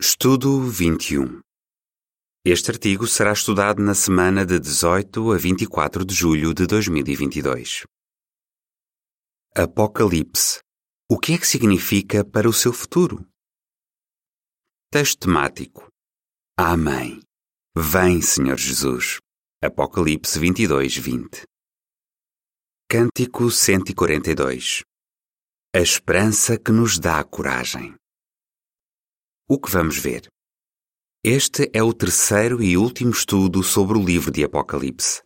Estudo 21 Este artigo será estudado na semana de 18 a 24 de julho de 2022. Apocalipse. O que é que significa para o seu futuro? Texto temático. Amém. Vem, Senhor Jesus. Apocalipse 22, 20. Cântico 142. A esperança que nos dá coragem. O que vamos ver? Este é o terceiro e último estudo sobre o livro de Apocalipse.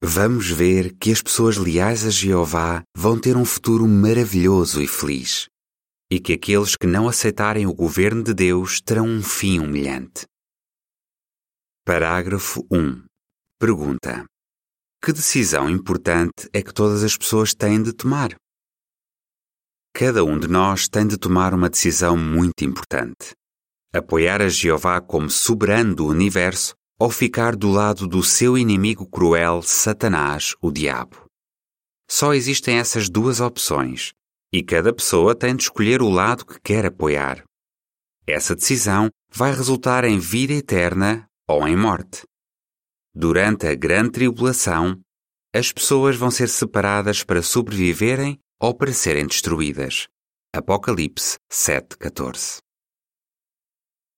Vamos ver que as pessoas leais a Jeová vão ter um futuro maravilhoso e feliz, e que aqueles que não aceitarem o governo de Deus terão um fim humilhante. Parágrafo 1. Pergunta: Que decisão importante é que todas as pessoas têm de tomar? Cada um de nós tem de tomar uma decisão muito importante: apoiar a Jeová como soberano do universo ou ficar do lado do seu inimigo cruel, Satanás, o Diabo. Só existem essas duas opções e cada pessoa tem de escolher o lado que quer apoiar. Essa decisão vai resultar em vida eterna ou em morte. Durante a grande tribulação, as pessoas vão ser separadas para sobreviverem ou para serem destruídas. Apocalipse 7:14.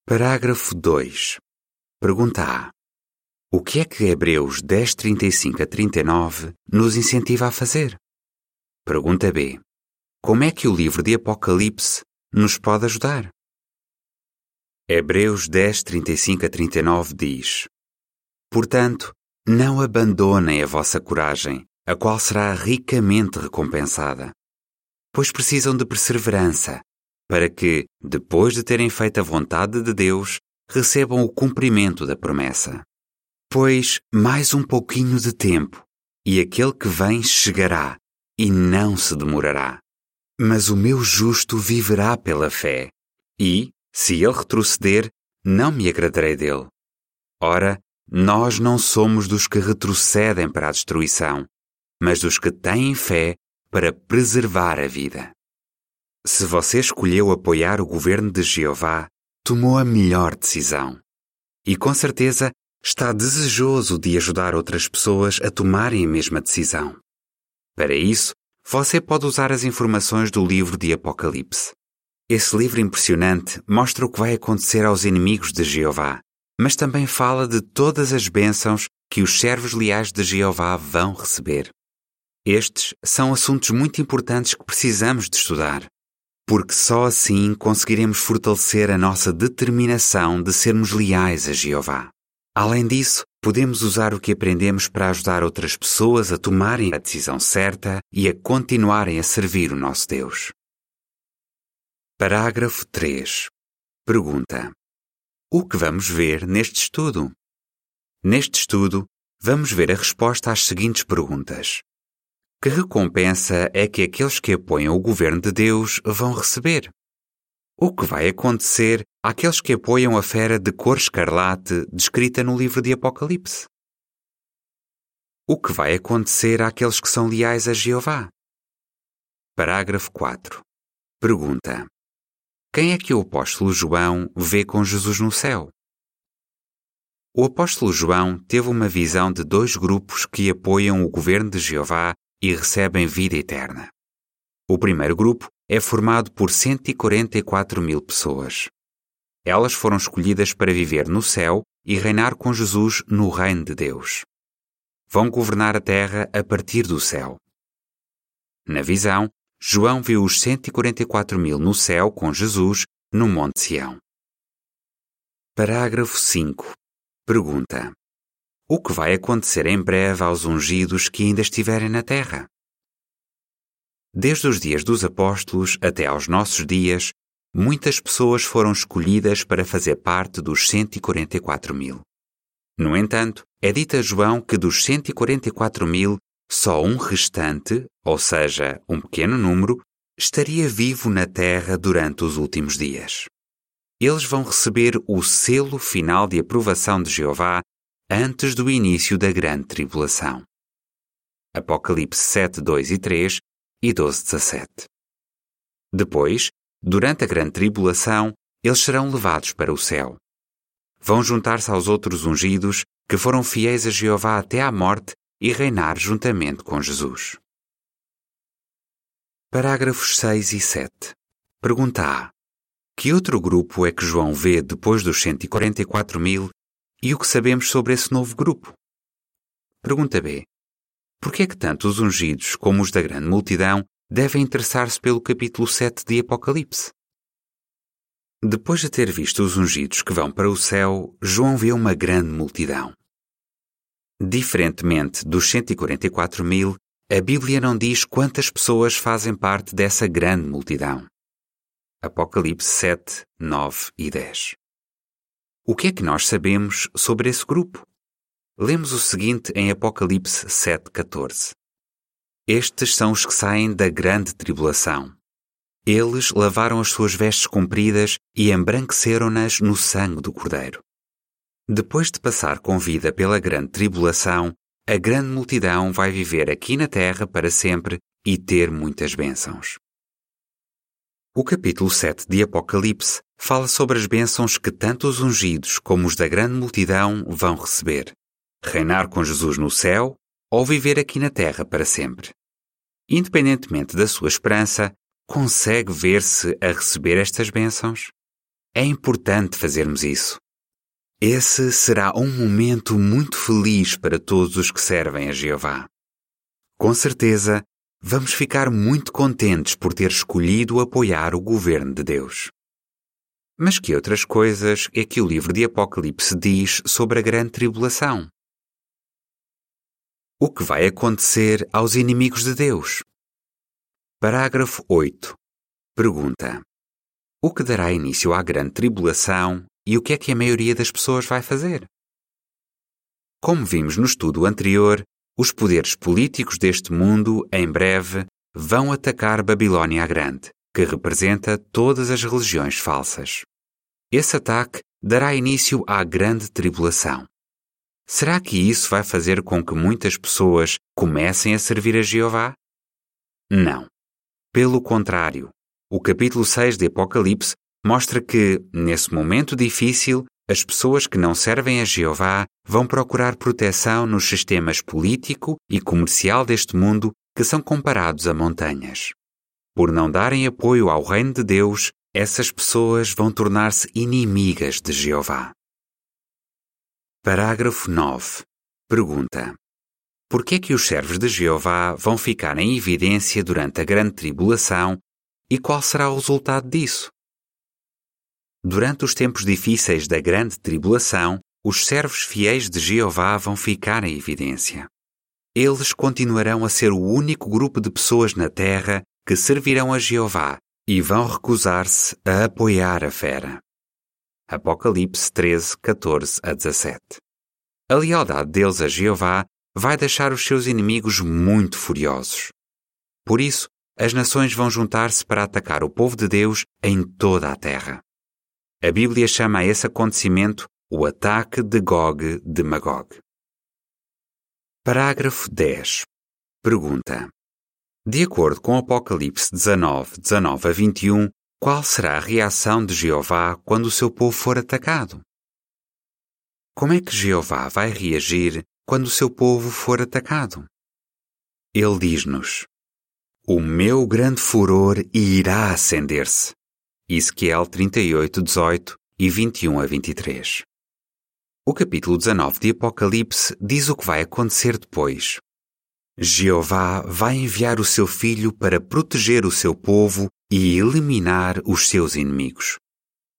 Parágrafo 2. Pergunta A. O que é que Hebreus 10:35 a 39 nos incentiva a fazer? Pergunta B. Como é que o livro de Apocalipse nos pode ajudar? Hebreus 10:35 a 39 diz: Portanto, não abandonem a vossa coragem, a qual será ricamente recompensada. Pois precisam de perseverança, para que, depois de terem feito a vontade de Deus, recebam o cumprimento da promessa. Pois mais um pouquinho de tempo, e aquele que vem chegará, e não se demorará. Mas o meu justo viverá pela fé, e, se ele retroceder, não me agradarei dele. Ora, nós não somos dos que retrocedem para a destruição, mas dos que têm fé para preservar a vida. Se você escolheu apoiar o governo de Jeová, tomou a melhor decisão. E com certeza está desejoso de ajudar outras pessoas a tomarem a mesma decisão. Para isso, você pode usar as informações do livro de Apocalipse. Esse livro impressionante mostra o que vai acontecer aos inimigos de Jeová, mas também fala de todas as bênçãos que os servos leais de Jeová vão receber. Estes são assuntos muito importantes que precisamos de estudar, porque só assim conseguiremos fortalecer a nossa determinação de sermos leais a Jeová. Além disso, podemos usar o que aprendemos para ajudar outras pessoas a tomarem a decisão certa e a continuarem a servir o nosso Deus. Parágrafo 3. Pergunta: O que vamos ver neste estudo? Neste estudo, vamos ver a resposta às seguintes perguntas. Que recompensa é que aqueles que apoiam o governo de Deus vão receber? O que vai acontecer àqueles que apoiam a fera de cor escarlate descrita no livro de Apocalipse? O que vai acontecer àqueles que são leais a Jeová? Parágrafo 4. Pergunta: Quem é que o apóstolo João vê com Jesus no céu? O apóstolo João teve uma visão de dois grupos que apoiam o governo de Jeová e recebem vida eterna. O primeiro grupo é formado por 144 mil pessoas. Elas foram escolhidas para viver no céu e reinar com Jesus no reino de Deus. Vão governar a terra a partir do céu. Na visão, João viu os 144 mil no céu com Jesus no Monte Sião. Parágrafo 5. Pergunta: o que vai acontecer em breve aos ungidos que ainda estiverem na terra? Desde os dias dos apóstolos até aos nossos dias, muitas pessoas foram escolhidas para fazer parte dos 144 mil. No entanto, é dito a João que dos 144 mil, só um restante, ou seja, um pequeno número, estaria vivo na terra durante os últimos dias. Eles vão receber o selo final de aprovação de Jeová antes do início da grande tribulação. Apocalipse 7, 2 e 3 e 12, 17. Depois, durante a grande tribulação, eles serão levados para o céu. Vão juntar-se aos outros ungidos que foram fiéis a Jeová até à morte e reinar juntamente com Jesus. Parágrafos 6 e 7. Pergunta A. Que outro grupo é que João vê depois dos 144 mil e o que sabemos sobre esse novo grupo? Pergunta B. Por que é que tanto os ungidos como os da grande multidão devem interessar-se pelo capítulo 7 de Apocalipse? Depois de ter visto os ungidos que vão para o céu, João vê uma grande multidão. Diferentemente dos 144 mil, a Bíblia não diz quantas pessoas fazem parte dessa grande multidão. Apocalipse 7, 9 e 10. O que é que nós sabemos sobre esse grupo? Lemos o seguinte em Apocalipse 7, 14. Estes são os que saem da grande tribulação eles lavaram as suas vestes compridas e embranqueceram-nas no sangue do Cordeiro. Depois de passar com vida pela grande tribulação, a grande multidão vai viver aqui na terra para sempre e ter muitas bênçãos. O capítulo 7 de Apocalipse fala sobre as bênçãos que tanto os ungidos como os da grande multidão vão receber: reinar com Jesus no céu ou viver aqui na terra para sempre. Independentemente da sua esperança, consegue ver-se a receber estas bênçãos? É importante fazermos isso. Esse será um momento muito feliz para todos os que servem a Jeová. Com certeza, vamos ficar muito contentes por ter escolhido apoiar o governo de Deus. Mas que outras coisas é que o livro de Apocalipse diz sobre a grande tribulação? O que vai acontecer aos inimigos de Deus? Parágrafo 8. Pergunta: O que dará início à grande tribulação e o que é que a maioria das pessoas vai fazer? Como vimos no estudo anterior, os poderes políticos deste mundo, em breve, vão atacar Babilônia a Grande, que representa todas as religiões falsas. Esse ataque dará início à grande tribulação. Será que isso vai fazer com que muitas pessoas comecem a servir a Jeová? Não. Pelo contrário, o capítulo 6 de Apocalipse mostra que, nesse momento difícil, as pessoas que não servem a Jeová vão procurar proteção nos sistemas político e comercial deste mundo que são comparados a montanhas. Por não darem apoio ao reino de Deus, essas pessoas vão tornar-se inimigas de Jeová. Parágrafo 9. Pergunta: por que é que os servos de Jeová vão ficar em evidência durante a grande tribulação e qual será o resultado disso? Durante os tempos difíceis da grande tribulação, os servos fiéis de Jeová vão ficar em evidência. Eles continuarão a ser o único grupo de pessoas na terra que servirão a Jeová e vão recusar-se a apoiar a fera. Apocalipse 13, 14 a 17. A lealdade deles a Jeová vai deixar os seus inimigos muito furiosos. Por isso, as nações vão juntar-se para atacar o povo de Deus em toda a terra. A Bíblia chama a esse acontecimento o ataque de Gog de Magog. Parágrafo 10. Pergunta. De acordo com Apocalipse 19, 19 a 21, qual será a reação de Jeová quando o seu povo for atacado? Como é que Jeová vai reagir quando o seu povo for atacado. Ele diz-nos: O meu grande furor irá acender-se. Ezequiel 38, 18 e 21 a 23. O capítulo 19 de Apocalipse diz o que vai acontecer depois. Jeová vai enviar o seu filho para proteger o seu povo e eliminar os seus inimigos.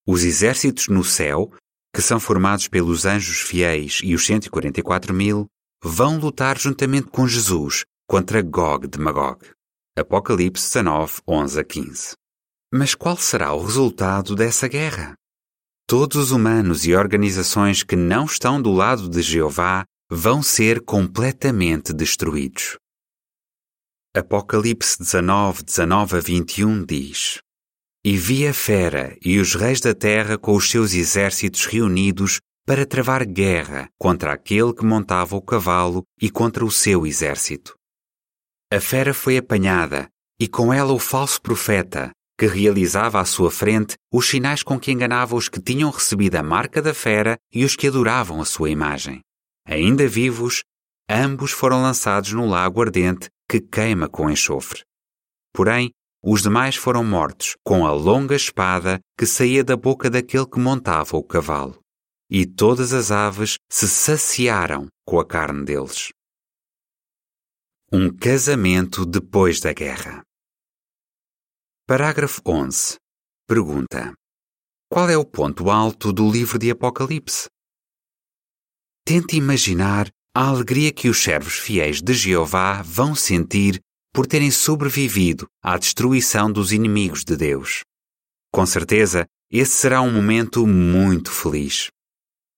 Os exércitos no céu que são formados pelos anjos fiéis e os 144 mil, vão lutar juntamente com Jesus contra Gog de Magog. Apocalipse 19, 11 a 15. Mas qual será o resultado dessa guerra? Todos os humanos e organizações que não estão do lado de Jeová vão ser completamente destruídos. Apocalipse 19, 19 a 21 diz: e vi a fera e os reis da terra com os seus exércitos reunidos para travar guerra contra aquele que montava o cavalo e contra o seu exército. A fera foi apanhada, e com ela o falso profeta, que realizava à sua frente os sinais com que enganava os que tinham recebido a marca da fera e os que adoravam a sua imagem. Ainda vivos, ambos foram lançados no lago ardente que queima com enxofre. Porém, os demais foram mortos com a longa espada que saía da boca daquele que montava o cavalo. E todas as aves se saciaram com a carne deles. Um casamento depois da guerra. Parágrafo 11. Pergunta: Qual é o ponto alto do livro de Apocalipse? Tente imaginar a alegria que os servos fiéis de Jeová vão sentir por terem sobrevivido à destruição dos inimigos de Deus. Com certeza, esse será um momento muito feliz.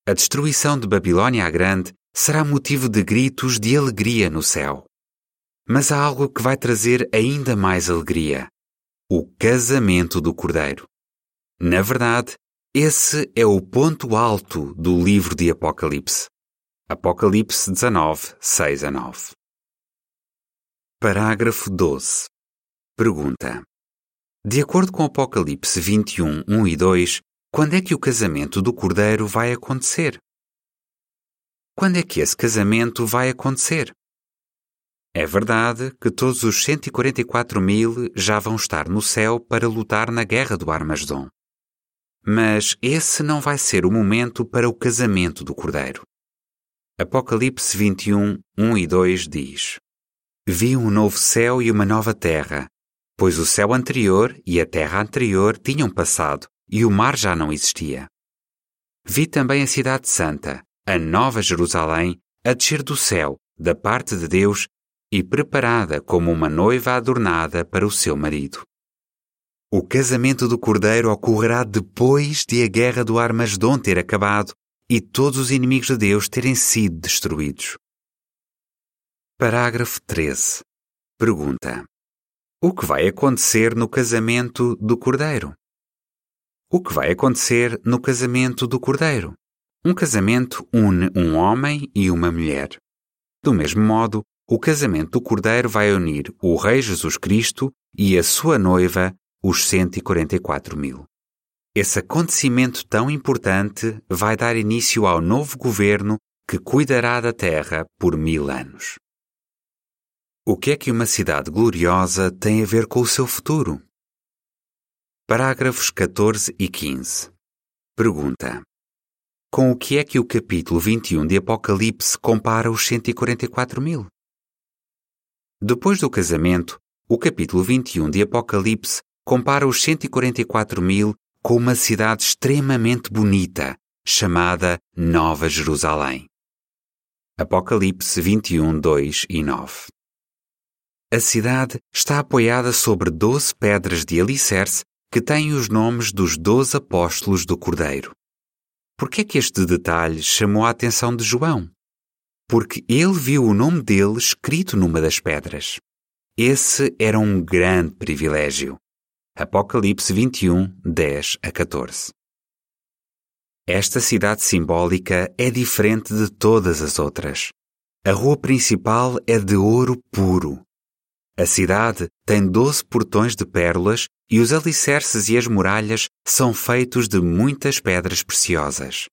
A destruição de Babilônia a Grande será motivo de gritos de alegria no céu. Mas há algo que vai trazer ainda mais alegria: o casamento do Cordeiro. Na verdade, esse é o ponto alto do livro de Apocalipse. Apocalipse 19, 6 a 9. Parágrafo 12. Pergunta: De acordo com Apocalipse 21, 1 e 2, quando é que o casamento do Cordeiro vai acontecer? Quando é que esse casamento vai acontecer? É verdade que todos os 144 mil já vão estar no céu para lutar na guerra do Armagedon. Mas esse não vai ser o momento para o casamento do Cordeiro. Apocalipse 21, 1 e 2 diz: Vi um novo céu e uma nova terra, pois o céu anterior e a terra anterior tinham passado e o mar já não existia. Vi também a Cidade Santa, a Nova Jerusalém, a descer do céu, da parte de Deus, e preparada como uma noiva adornada para o seu marido. O casamento do Cordeiro ocorrerá depois de a guerra do Armagedon ter acabado e todos os inimigos de Deus terem sido destruídos. Parágrafo 13. Pergunta: O que vai acontecer no casamento do Cordeiro? O que vai acontecer no casamento do Cordeiro? Um casamento une um homem e uma mulher. Do mesmo modo, o casamento do Cordeiro vai unir o Rei Jesus Cristo e a sua noiva, os 144 mil. Esse acontecimento tão importante vai dar início ao novo governo que cuidará da terra por mil anos. O que é que uma cidade gloriosa tem a ver com o seu futuro? Parágrafos 14 e 15. Pergunta: Com o que é que o capítulo 21 de Apocalipse compara os 144 mil? Depois do casamento, o capítulo 21 de Apocalipse compara os 144 mil com uma cidade extremamente bonita, chamada Nova Jerusalém. Apocalipse 21, 2 e 9. A cidade está apoiada sobre doze pedras de alicerce que têm os nomes dos doze apóstolos do Cordeiro. Por que é que este detalhe chamou a atenção de João? Porque ele viu o nome dele escrito numa das pedras. Esse era um grande privilégio. Apocalipse 21, 10 a 14. Esta cidade simbólica é diferente de todas as outras. A rua principal é de ouro puro. A cidade tem doze portões de pérolas e os alicerces e as muralhas são feitos de muitas pedras preciosas.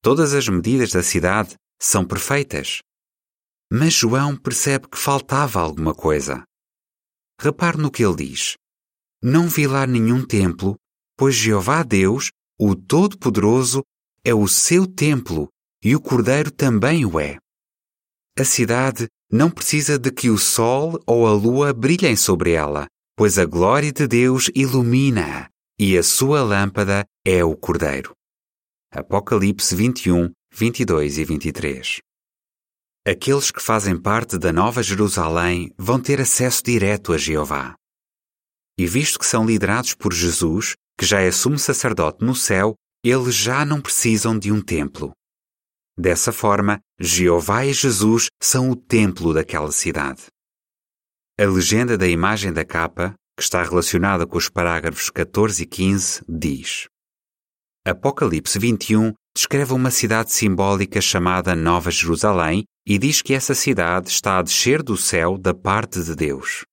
Todas as medidas da cidade são perfeitas. Mas João percebe que faltava alguma coisa. Repare no que ele diz. Não vi lá nenhum templo, pois Jeová Deus, o Todo-Poderoso, é o seu templo e o Cordeiro também o é. A cidade não precisa de que o sol ou a lua brilhem sobre ela, pois a glória de Deus ilumina-a e a sua lâmpada é o Cordeiro. Apocalipse 21, 22 e 23. Aqueles que fazem parte da Nova Jerusalém vão ter acesso direto a Jeová. E visto que são liderados por Jesus, que já é sumo sacerdote no céu, eles já não precisam de um templo. Dessa forma, Jeová e Jesus são o templo daquela cidade. A legenda da imagem da capa, que está relacionada com os parágrafos 14 e 15, diz: Apocalipse 21 descreve uma cidade simbólica chamada Nova Jerusalém e diz que essa cidade está a descer do céu da parte de Deus.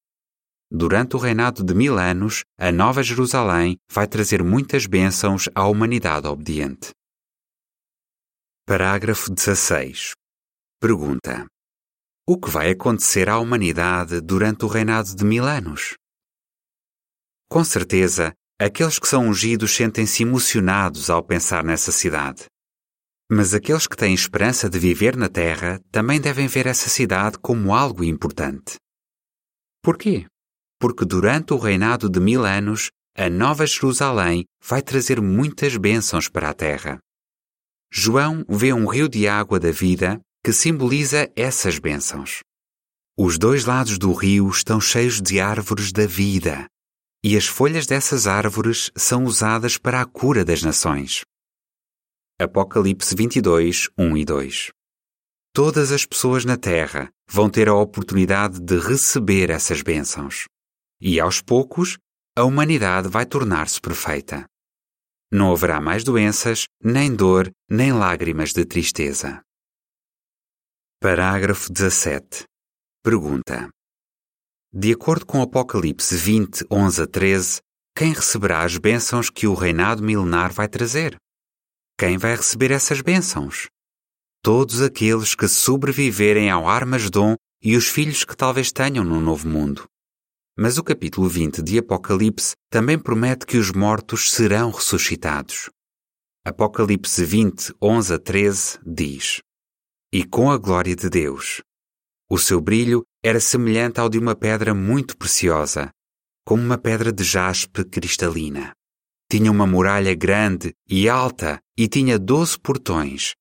durante o reinado de mil anos, a Nova Jerusalém vai trazer muitas bênçãos à humanidade obediente. Parágrafo 16. Pergunta: O que vai acontecer à humanidade durante o reinado de mil anos? Com certeza, aqueles que são ungidos sentem-se emocionados ao pensar nessa cidade. Mas aqueles que têm esperança de viver na Terra também devem ver essa cidade como algo importante. Por quê? Porque durante o reinado de mil anos, a Nova Jerusalém vai trazer muitas bênçãos para a Terra. João vê um rio de água da vida que simboliza essas bênçãos. Os dois lados do rio estão cheios de árvores da vida, e as folhas dessas árvores são usadas para a cura das nações. Apocalipse 22, 1 e 2 Todas as pessoas na Terra vão ter a oportunidade de receber essas bênçãos. E aos poucos, a humanidade vai tornar-se perfeita. Não haverá mais doenças, nem dor, nem lágrimas de tristeza. Parágrafo 17. Pergunta: De acordo com Apocalipse 20, 11 a 13, quem receberá as bênçãos que o reinado milenar vai trazer? Quem vai receber essas bênçãos? Todos aqueles que sobreviverem ao Armagedon e os filhos que talvez tenham no novo mundo. Mas o capítulo 20 de Apocalipse também promete que os mortos serão ressuscitados. Apocalipse 20, 11 a 13 diz: E com a glória de Deus. O seu brilho era semelhante ao de uma pedra muito preciosa, como uma pedra de jaspe cristalina. Tinha uma muralha grande e alta e tinha doze portões.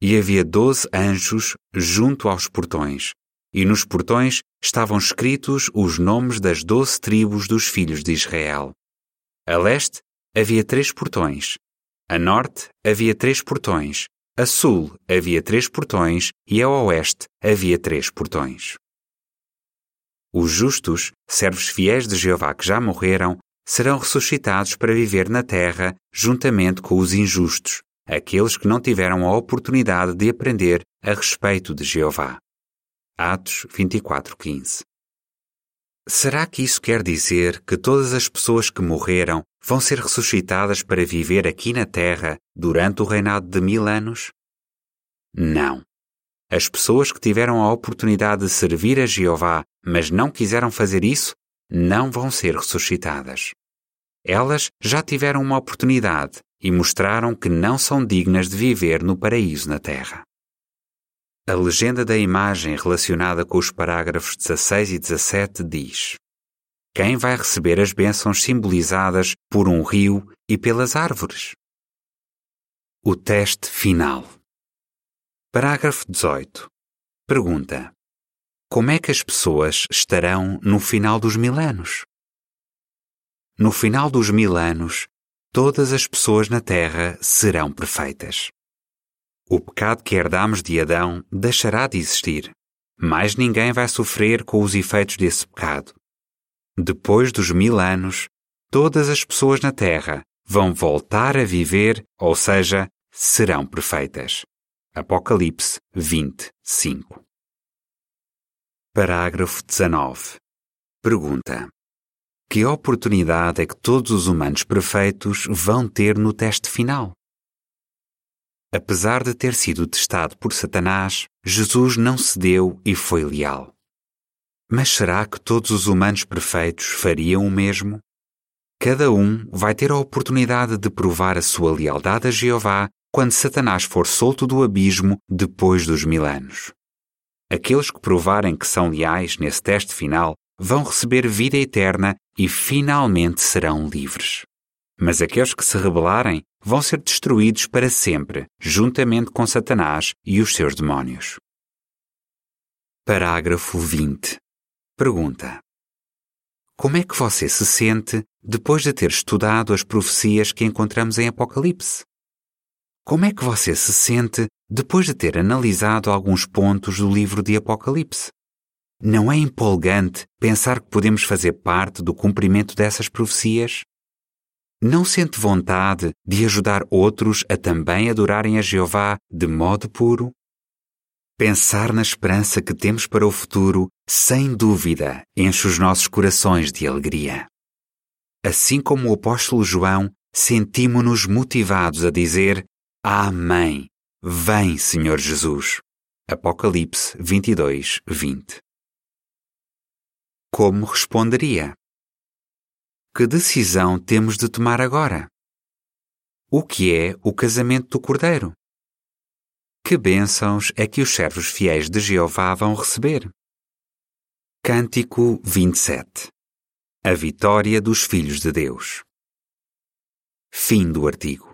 E havia doze anjos junto aos portões, e nos portões estavam escritos os nomes das doze tribos dos filhos de Israel. A leste havia três portões, a norte havia três portões, a sul havia três portões e a oeste havia três portões. Os justos, servos fiéis de Jeová que já morreram, serão ressuscitados para viver na terra juntamente com os injustos, aqueles que não tiveram a oportunidade de aprender a respeito de Jeová. Atos 24:15. Será que isso quer dizer que todas as pessoas que morreram vão ser ressuscitadas para viver aqui na Terra durante o reinado de mil anos? Não. As pessoas que tiveram a oportunidade de servir a Jeová, mas não quiseram fazer isso, não vão ser ressuscitadas. Elas já tiveram uma oportunidade e mostraram que não são dignas de viver no paraíso na Terra. A legenda da imagem relacionada com os parágrafos 16 e 17 diz: Quem vai receber as bênçãos simbolizadas por um rio e pelas árvores? O teste final. Parágrafo 18. Pergunta: Como é que as pessoas estarão no final dos mil anos? No final dos mil anos, todas as pessoas na Terra serão perfeitas. O pecado que herdamos de Adão deixará de existir. Mais ninguém vai sofrer com os efeitos desse pecado. Depois dos mil anos, todas as pessoas na Terra vão voltar a viver, ou seja, serão perfeitas. Apocalipse 20, 5. Parágrafo 19. Pergunta: Que oportunidade é que todos os humanos perfeitos vão ter no teste final? Apesar de ter sido testado por Satanás, Jesus não cedeu e foi leal. Mas será que todos os humanos perfeitos fariam o mesmo? Cada um vai ter a oportunidade de provar a sua lealdade a Jeová quando Satanás for solto do abismo depois dos mil anos. Aqueles que provarem que são leais nesse teste final vão receber vida eterna e finalmente serão livres. Mas aqueles que se rebelarem vão ser destruídos para sempre, juntamente com Satanás e os seus demónios. Parágrafo 20. Pergunta: Como é que você se sente depois de ter estudado as profecias que encontramos em Apocalipse? Como é que você se sente depois de ter analisado alguns pontos do livro de Apocalipse? Não é empolgante pensar que podemos fazer parte do cumprimento dessas profecias? Não sente vontade de ajudar outros a também adorarem a Jeová de modo puro? Pensar na esperança que temos para o futuro, sem dúvida, enche os nossos corações de alegria. Assim como o apóstolo João, sentimos-nos motivados a dizer: Amém. Vem, Senhor Jesus. Apocalipse 22, 20. Como responderia? Que decisão temos de tomar agora? O que é o casamento do Cordeiro? Que bênçãos é que os servos fiéis de Jeová vão receber? Cântico 27 A vitória dos filhos de Deus. Fim do artigo.